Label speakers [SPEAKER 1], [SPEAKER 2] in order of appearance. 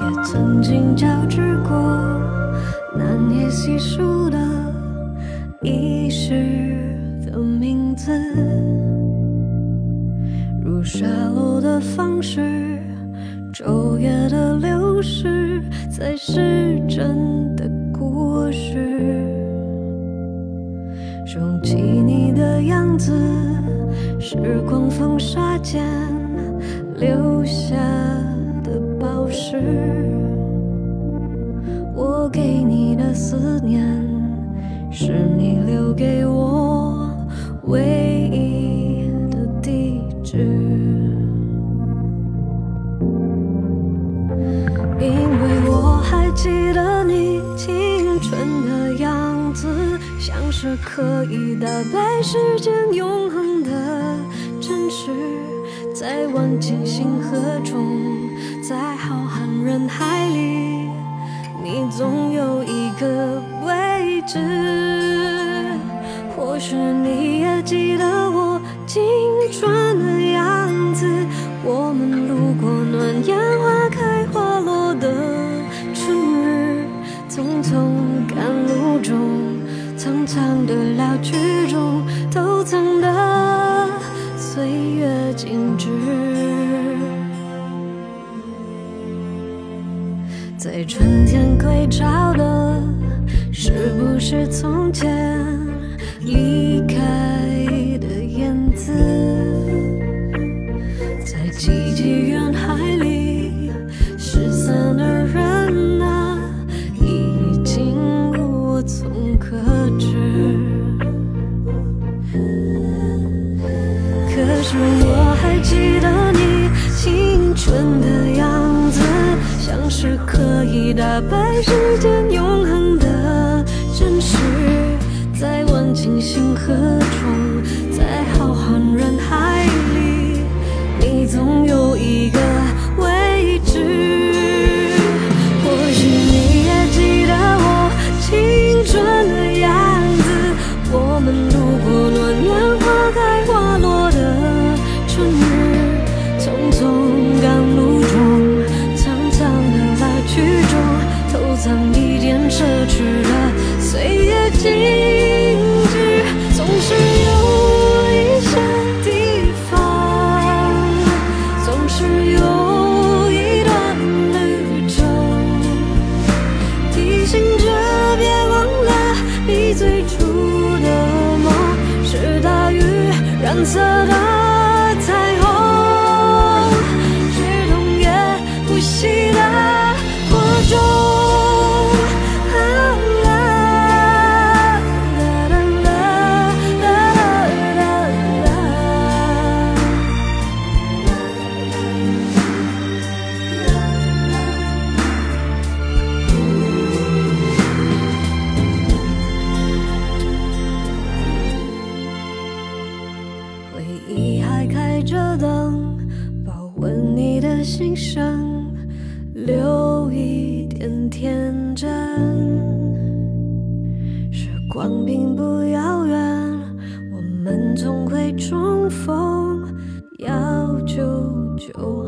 [SPEAKER 1] 也曾经交织过难以细数的遗失的名字如沙漏的方式昼夜的流逝才是真的故事。收起你的样子时光风沙间留下的宝石。我给你的思念，是你留给我唯一的地址。因为我还记得你青春的样子，像是可以打败时间永恒的真实，在万千星河中，在浩瀚人海里，你总有一个位置。或许你也记得我青春的样子，我们路过暖阳花开花落的春日，匆匆赶路中，苍苍的老去在春天归巢的，是不是从前离开的燕子？在寂寂人海里失散的人啊，已经无从可知。可是我还记得你青春的样子，是可以打败时间永恒的真实，在万顷星河中，偷藏一点奢侈的岁月静止，总是有一些地方，总是有一段旅程。提醒着别忘了，你最初的梦是大雨染色的彩着灯，保温你的心声，留一点天真。时光并不遥远，我们总会重逢，要久久。